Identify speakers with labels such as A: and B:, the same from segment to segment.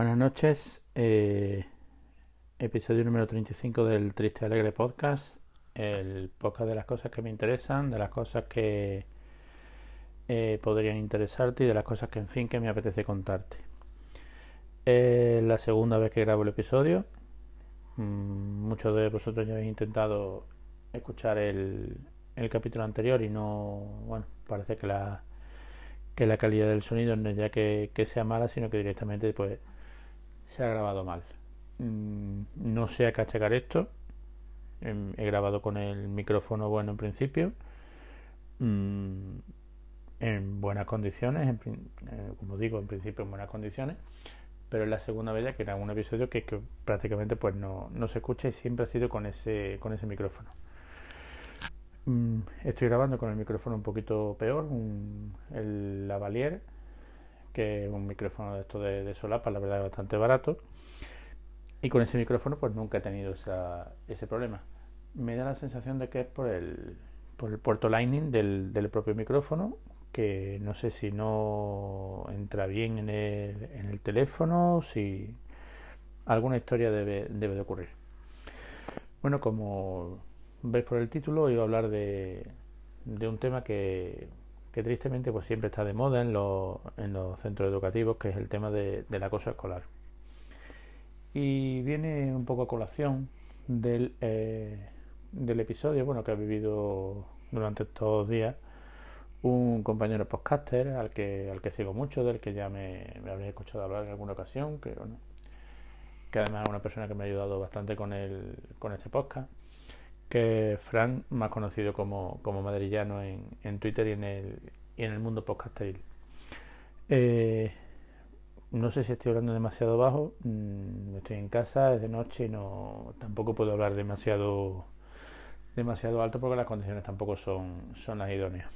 A: Buenas noches, eh, episodio número 35 del Triste Alegre Podcast, el podcast de las cosas que me interesan, de las cosas que eh, podrían interesarte y de las cosas que en fin que me apetece contarte. Es la segunda vez que grabo el episodio, mm, muchos de vosotros ya habéis intentado escuchar el, capítulo anterior y no, bueno, parece que la que la calidad del sonido no es ya que sea mala, sino que directamente pues se ha grabado mal. Mm, no sé a qué achacar esto. Em, he grabado con el micrófono bueno en principio. Mm, en buenas condiciones, eh, como digo, en principio en buenas condiciones. Pero es la segunda vez que grabo un episodio que, prácticamente pues no, se escucha y siempre ha sido con ese, con ese micrófono. Mm, estoy grabando con el micrófono un poquito peor, el lavalier que es un micrófono de esto de, de solapa, la verdad es bastante barato. Y con ese micrófono pues nunca he tenido ese problema. Me da la sensación de que es por el, por el puerto Lightning del, del propio micrófono, que no sé si no entra bien en el, en el teléfono, si alguna historia debe, debe de ocurrir. Bueno, como veis por el título, iba a hablar de, de un tema que que tristemente pues siempre está de moda en los, en los centros educativos, que es el tema de, del acoso escolar. Y viene un poco a colación del, eh, del episodio bueno, que ha vivido durante estos días un compañero podcaster al que, al que sigo mucho, del que ya me, me habréis escuchado hablar en alguna ocasión, que, bueno, que además es una persona que me ha ayudado bastante con, el, con este podcast que Frank, más conocido como, como madrillano en, en Twitter y en el, y en el mundo podcasteril. Eh, no sé si estoy hablando demasiado bajo, mm, estoy en casa, es de noche y no, tampoco puedo hablar demasiado, demasiado alto porque las condiciones tampoco son, son las idóneas.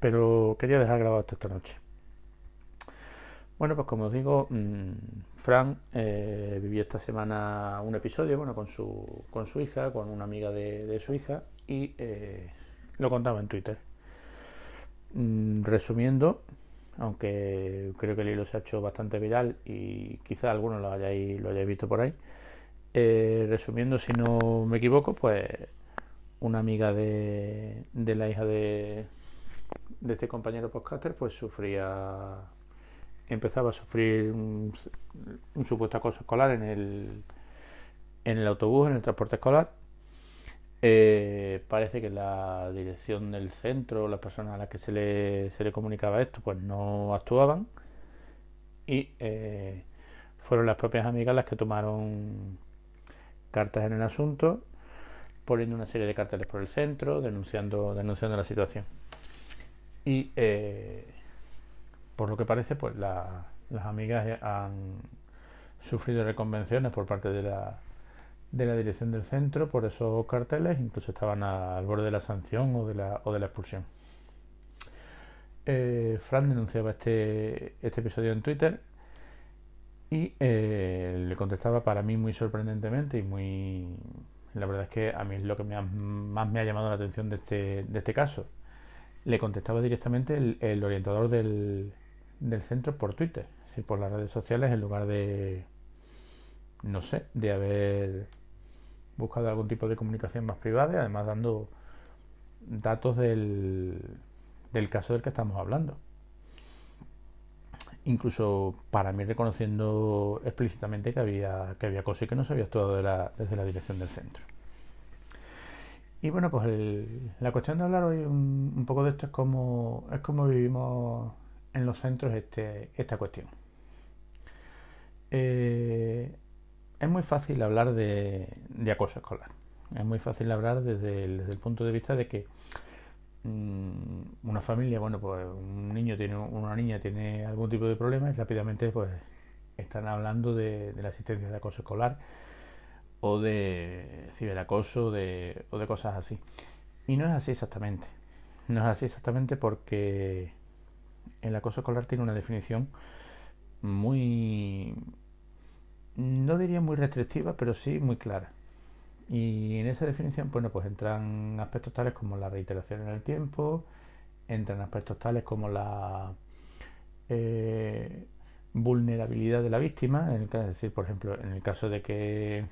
A: Pero quería dejar grabado esto esta noche. Bueno, pues como os digo, mm, Fran eh, vivió esta semana un episodio bueno, con, su, con su hija, con una amiga de, su hija, y eh, lo contaba en Twitter. Mm, resumiendo, aunque creo que el hilo se ha hecho bastante viral y quizá algunos lo hayáis, lo hayáis visto por ahí. Eh, resumiendo, si no me equivoco, pues una amiga de, de la hija de, de este compañero podcaster pues sufría empezaba a sufrir un, supuesto acoso escolar en el, en el autobús, en el transporte escolar. Eh, parece que la dirección del centro, las personas a las que se le, se le comunicaba esto, pues no actuaban y eh, fueron las propias amigas las que tomaron cartas en el asunto, poniendo una serie de carteles por el centro, denunciando, denunciando la situación. Y eh, por lo que parece, pues las amigas han sufrido reconvenciones por parte de la, de la dirección del centro por esos carteles, incluso estaban al borde de la sanción o de la, o de la expulsión. Eh, Fran denunciaba este, este episodio en Twitter y eh, le contestaba para mí muy sorprendentemente y muy... La verdad es que a mí es lo que más me ha llamado la atención de este, de este caso. Le contestaba directamente el orientador del, del centro por Twitter, es decir, por las redes sociales en lugar de, no sé, de haber buscado algún tipo de comunicación más privada y además dando datos del, del caso del que estamos hablando. Incluso para mí reconociendo explícitamente que había, que había cosas y que no se había actuado desde la dirección del centro. Y bueno, pues la cuestión de hablar hoy un, un, poco de esto es cómo, es cómo vivimos en los centros este, esta cuestión. Eh, es muy fácil hablar de, acoso escolar. Es muy fácil hablar desde el, punto de vista de que mm, una familia, bueno, pues un niño tiene, una niña tiene algún tipo de problema y rápidamente pues están hablando de, la existencia de acoso escolar o de ciberacoso de, o de cosas así. Y no es así exactamente. No es así exactamente porque el acoso escolar tiene una definición muy, no diría muy restrictiva, pero sí muy clara. Y en esa definición, bueno, pues entran aspectos tales como la reiteración en el tiempo, entran aspectos tales como la eh, vulnerabilidad de la víctima, en el es decir, por ejemplo, en el caso de que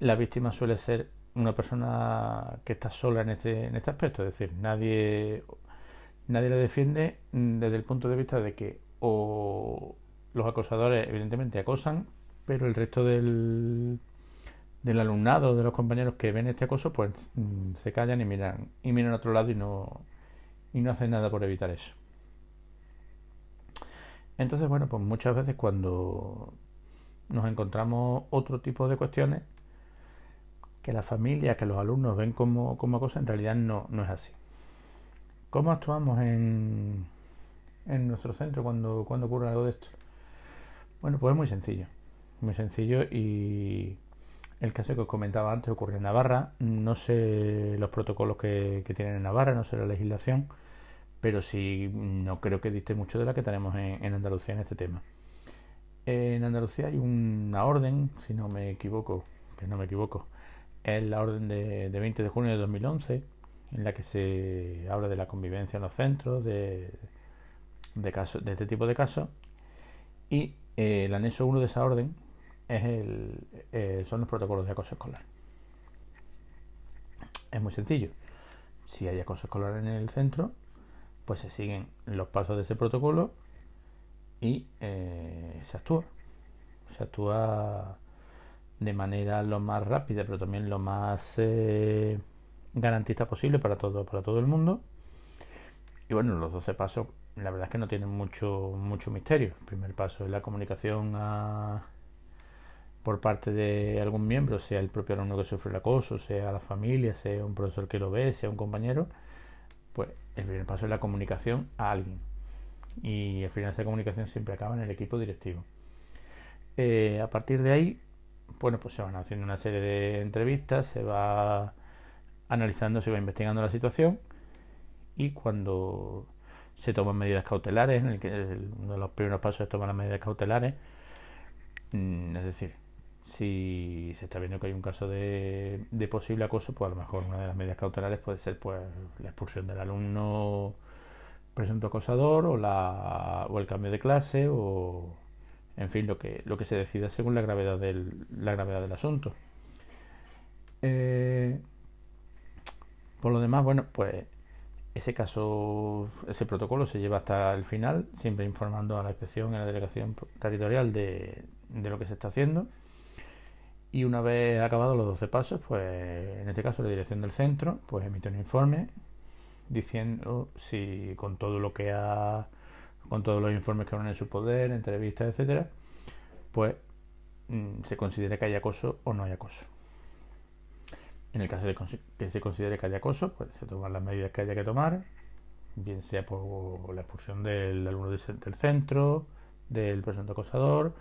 A: la víctima suele ser una persona que está sola en este, en este aspecto, es decir, nadie, nadie la defiende desde el punto de vista de que o los acosadores evidentemente acosan, pero el resto del, del alumnado, de los compañeros que ven este acoso, pues mm, se callan y miran, y miran a otro lado y no, y no hacen nada por evitar eso. Entonces, bueno, pues muchas veces cuando nos encontramos otro tipo de cuestiones que la familia, que los alumnos ven como, como cosa, en realidad no, no es así. ¿Cómo actuamos en, en nuestro centro cuando, cuando ocurre algo de esto? Bueno, pues es muy sencillo. Muy sencillo y el caso que os comentaba antes ocurre en Navarra. No sé los protocolos que, que tienen en Navarra, no sé la legislación pero sí no creo que diste mucho de la que tenemos en, Andalucía en este tema. En Andalucía hay una orden, si no me equivoco, que no me equivoco, es la orden de, 20 de junio de 2011, en la que se habla de la convivencia en los centros, de, de, casos, de este tipo de casos, y eh, el anexo 1 de esa orden es el, eh, son los protocolos de acoso escolar. Es muy sencillo. Si hay acoso escolar en el centro, pues se siguen los pasos de ese protocolo y eh, se actúa. Se actúa de manera lo más rápida, pero también lo más garantista posible para todo, para todo el mundo. Y bueno, los 12 pasos, la verdad es que no tienen mucho, mucho misterio. El primer paso es la comunicación por parte de algún miembro, sea el propio alumno que sufre el acoso, sea la familia, sea un profesor que lo ve, sea un compañero pues el primer paso es la comunicación a alguien. Y al final esa comunicación siempre acaba en el equipo directivo. Eh, a partir de ahí, bueno, pues se van haciendo una serie de entrevistas, se va analizando, se va investigando la situación y cuando se toman medidas cautelares, en el que uno de los primeros pasos es tomar las medidas cautelares, mm, es decir, si se está viendo que hay un caso de, posible acoso, pues a lo mejor una de las medidas cautelares puede ser pues la expulsión del alumno presunto acosador o la o el cambio de clase o en fin lo que lo que se decida según la gravedad del la gravedad del asunto. Eh, por lo demás bueno pues ese caso ese protocolo se lleva hasta el final siempre informando a la inspección y a la delegación territorial de, lo que se está haciendo y una vez acabados los 12 pasos, pues en este caso la dirección del centro, pues emite un informe diciendo si con todo lo que ha, con todos los informes que van en su poder, entrevistas, etcétera, pues mm, se considera que hay acoso o no hay acoso. En el caso de que se considere que hay acoso, pues se toman las medidas que haya que tomar, bien sea por la expulsión del alumno del centro, del presunto acosador,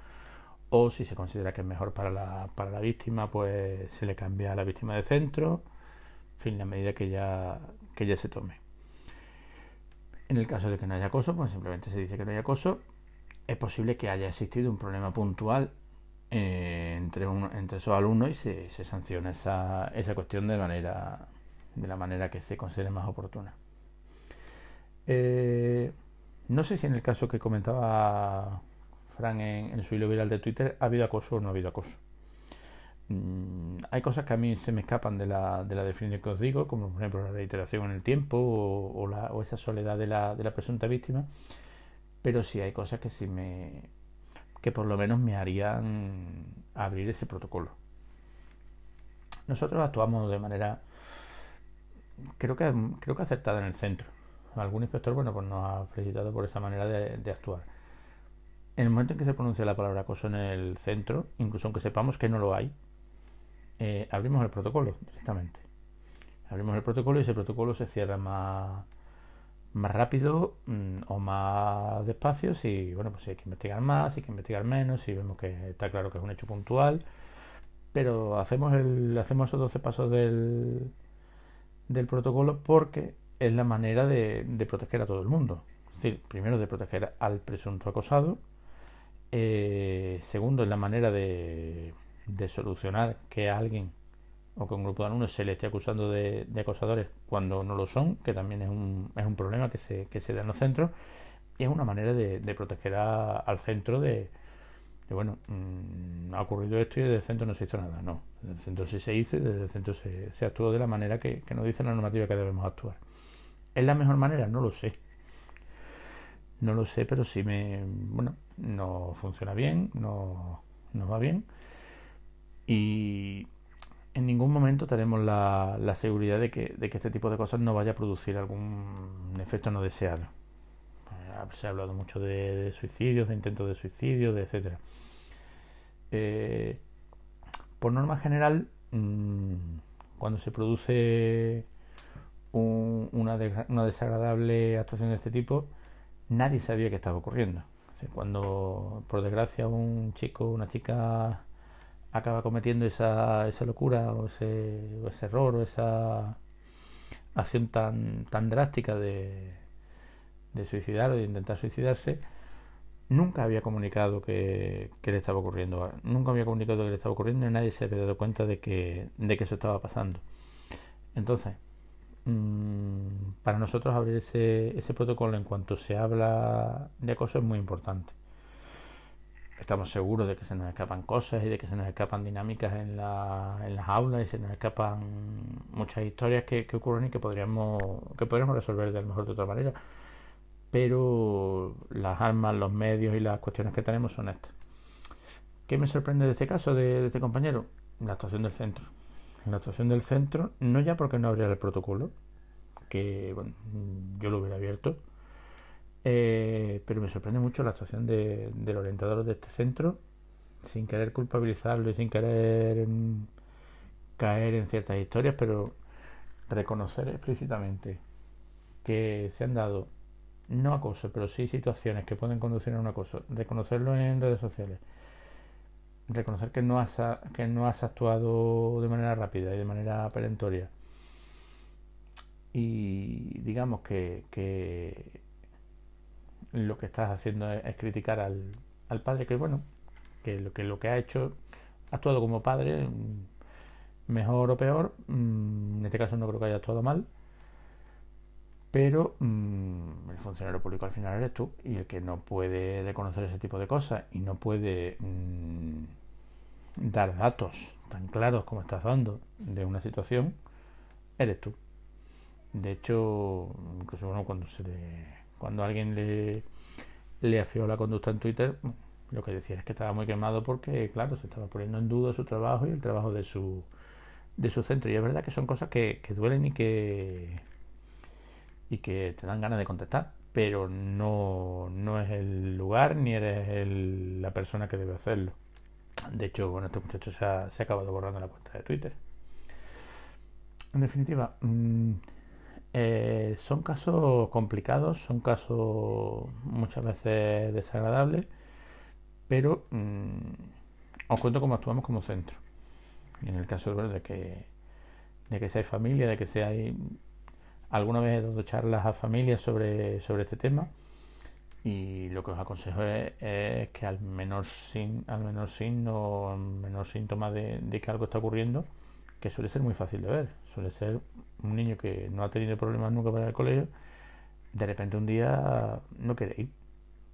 A: o si se considera que es mejor para la, para la víctima, pues se le cambia a la víctima de centro, en fin, la medida que ya, que ya se tome. En el caso de que no haya acoso, pues simplemente se dice que no hay acoso. Es posible que haya existido un problema puntual eh, entre, entre esos alumnos y se, se sanciona esa, esa cuestión de manera de la manera que se considere más oportuna. Eh, no sé si en el caso que comentaba Fran en, su hilo viral de Twitter, ¿ha habido acoso o no ha habido acoso? Mm, hay cosas que a mí se me escapan de la, de la definición que os digo, como por ejemplo la reiteración en el tiempo o, la, o esa soledad de la, de la presunta víctima, pero sí hay cosas que sí me que por lo menos me harían abrir ese protocolo. Nosotros actuamos de manera creo que creo que acertada en el centro. Algún inspector bueno pues nos ha felicitado por esa manera de actuar en el momento en que se pronuncia la palabra acoso en el centro, incluso aunque sepamos que no lo hay, eh, abrimos el protocolo directamente. Abrimos el protocolo y ese protocolo se cierra más, más rápido mm, o más despacio si, bueno, pues si hay que investigar más, si hay que investigar menos, si vemos que está claro que es un hecho puntual. Pero hacemos, el, hacemos esos 12 pasos del, del protocolo porque es la manera de, de proteger a todo el mundo. Es decir, primero de proteger al presunto acosado, eh, segundo, es la manera de, solucionar que alguien o que un grupo de alumnos se le esté acusando de, acosadores cuando no lo son, que también es un, es un problema que se, que se da en los centros. y es una manera de, proteger al centro de, bueno, mm, ha ocurrido esto y desde el centro no se hizo nada. No, desde el centro sí se hizo y desde el centro se, se actuó de la manera que, que nos dice la normativa que debemos actuar. ¿Es la mejor manera? No lo sé. No lo sé, pero sí me. Bueno, no funciona bien, no, no va bien. Y en ningún momento tenemos la, la seguridad de que, que, este tipo de cosas no vaya a producir algún efecto no deseado. Eh, se ha hablado mucho de, suicidios, de intentos de suicidio, de etcétera. Eh, por norma general, mm, cuando se produce una, una, desagradable actuación de este tipo, nadie sabía qué estaba ocurriendo. Cuando, por desgracia, un chico una chica acaba cometiendo esa, esa locura o ese, ese error o esa acción tan, tan drástica de, de suicidar o de intentar suicidarse, nunca había comunicado que, que, le estaba ocurriendo. Nunca había comunicado que le estaba ocurriendo y nadie se había dado cuenta de que, de que eso estaba pasando. Entonces, mmm, para nosotros abrir ese, ese protocolo en cuanto se habla de acoso es muy importante estamos seguros de que se nos escapan cosas y de que se nos escapan dinámicas en, la, en las aulas y se nos escapan muchas historias que, que, ocurren y que podríamos, que podríamos resolver de mejor de otra manera. Pero las armas, los medios y las cuestiones que tenemos son estas. ¿Qué me sorprende de este caso, de, este compañero? La actuación del centro. La actuación del centro, no ya porque no abriera el protocolo, que bueno, yo lo hubiera abierto, eh, pero me sorprende mucho la actuación de, del orientador de este centro, sin querer culpabilizarlo y sin querer caer en ciertas historias, pero reconocer explícitamente que se han dado no acoso, pero sí situaciones que pueden conducir a un acoso, reconocerlo en redes sociales, reconocer que no has, actuado de manera rápida y de manera perentoria y digamos que lo que estás haciendo es, criticar al, al, padre, que bueno, que lo que, lo que ha hecho, ha actuado como padre, mm, mejor o peor, mm, en este caso no creo que haya actuado mal, pero mm, el funcionario público al final eres tú y el que no puede reconocer ese tipo de cosas y no puede dar datos tan claros como estás dando de una situación, eres tú. De hecho, incluso bueno, cuando se le cuando alguien le, le afió la conducta en Twitter, lo que decía es que estaba muy quemado porque, claro, se estaba poniendo en duda su trabajo y el trabajo de su, de su centro. Y es verdad que son cosas que, que duelen y que, y que te dan ganas de contestar, pero no, no es el lugar ni eres el, la persona que debe hacerlo. De hecho, bueno, este muchacho se ha, se ha acabado borrando la cuenta de Twitter. En definitiva, mmm, eh, son casos complicados, son casos muchas veces desagradables, pero mmm, os cuento cómo actuamos como centro. en el caso de que, de que seáis familia, de que seáis... Alguna vez he dado charlas a familias sobre, sobre este tema y lo que os aconsejo es, que al menor, sin, al menor signo, al menor síntoma de, de que algo está ocurriendo, que suele ser muy fácil de ver, suele ser un niño que no ha tenido problemas nunca para al colegio, de repente un día no quiere ir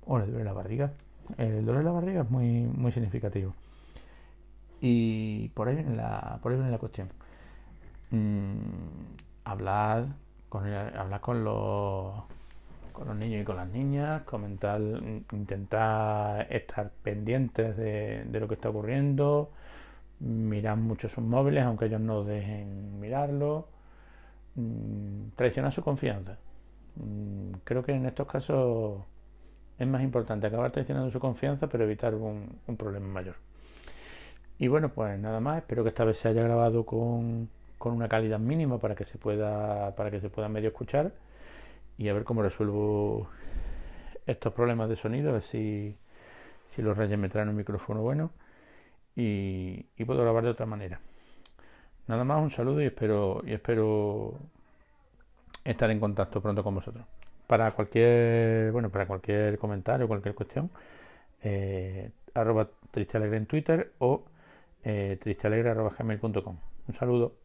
A: o le duele la barriga. El dolor de la barriga es muy, muy significativo. Y por ahí viene la, por ahí viene la cuestión. Mm, hablar con, hablar con los con los niños y con las niñas, comentar, intentar estar pendientes de, de lo que está ocurriendo, mirar mucho sus móviles, aunque ellos no dejen mirarlo, mm, traicionar su confianza. Mm, creo que en estos casos es más importante acabar traicionando su confianza, pero evitar un, problema mayor. Y bueno, pues nada más, espero que esta vez se haya grabado con, con una calidad mínima para que se pueda, para que se pueda medio escuchar y a ver cómo resuelvo estos problemas de sonido, a ver si, si los reyes me traen un micrófono bueno y, puedo grabar de otra manera. Nada más, un saludo y espero, estar en contacto pronto con vosotros. Para cualquier, bueno, para cualquier comentario, cualquier cuestión, eh, arroba tristealegre en Twitter o eh, tristealegre. Un saludo.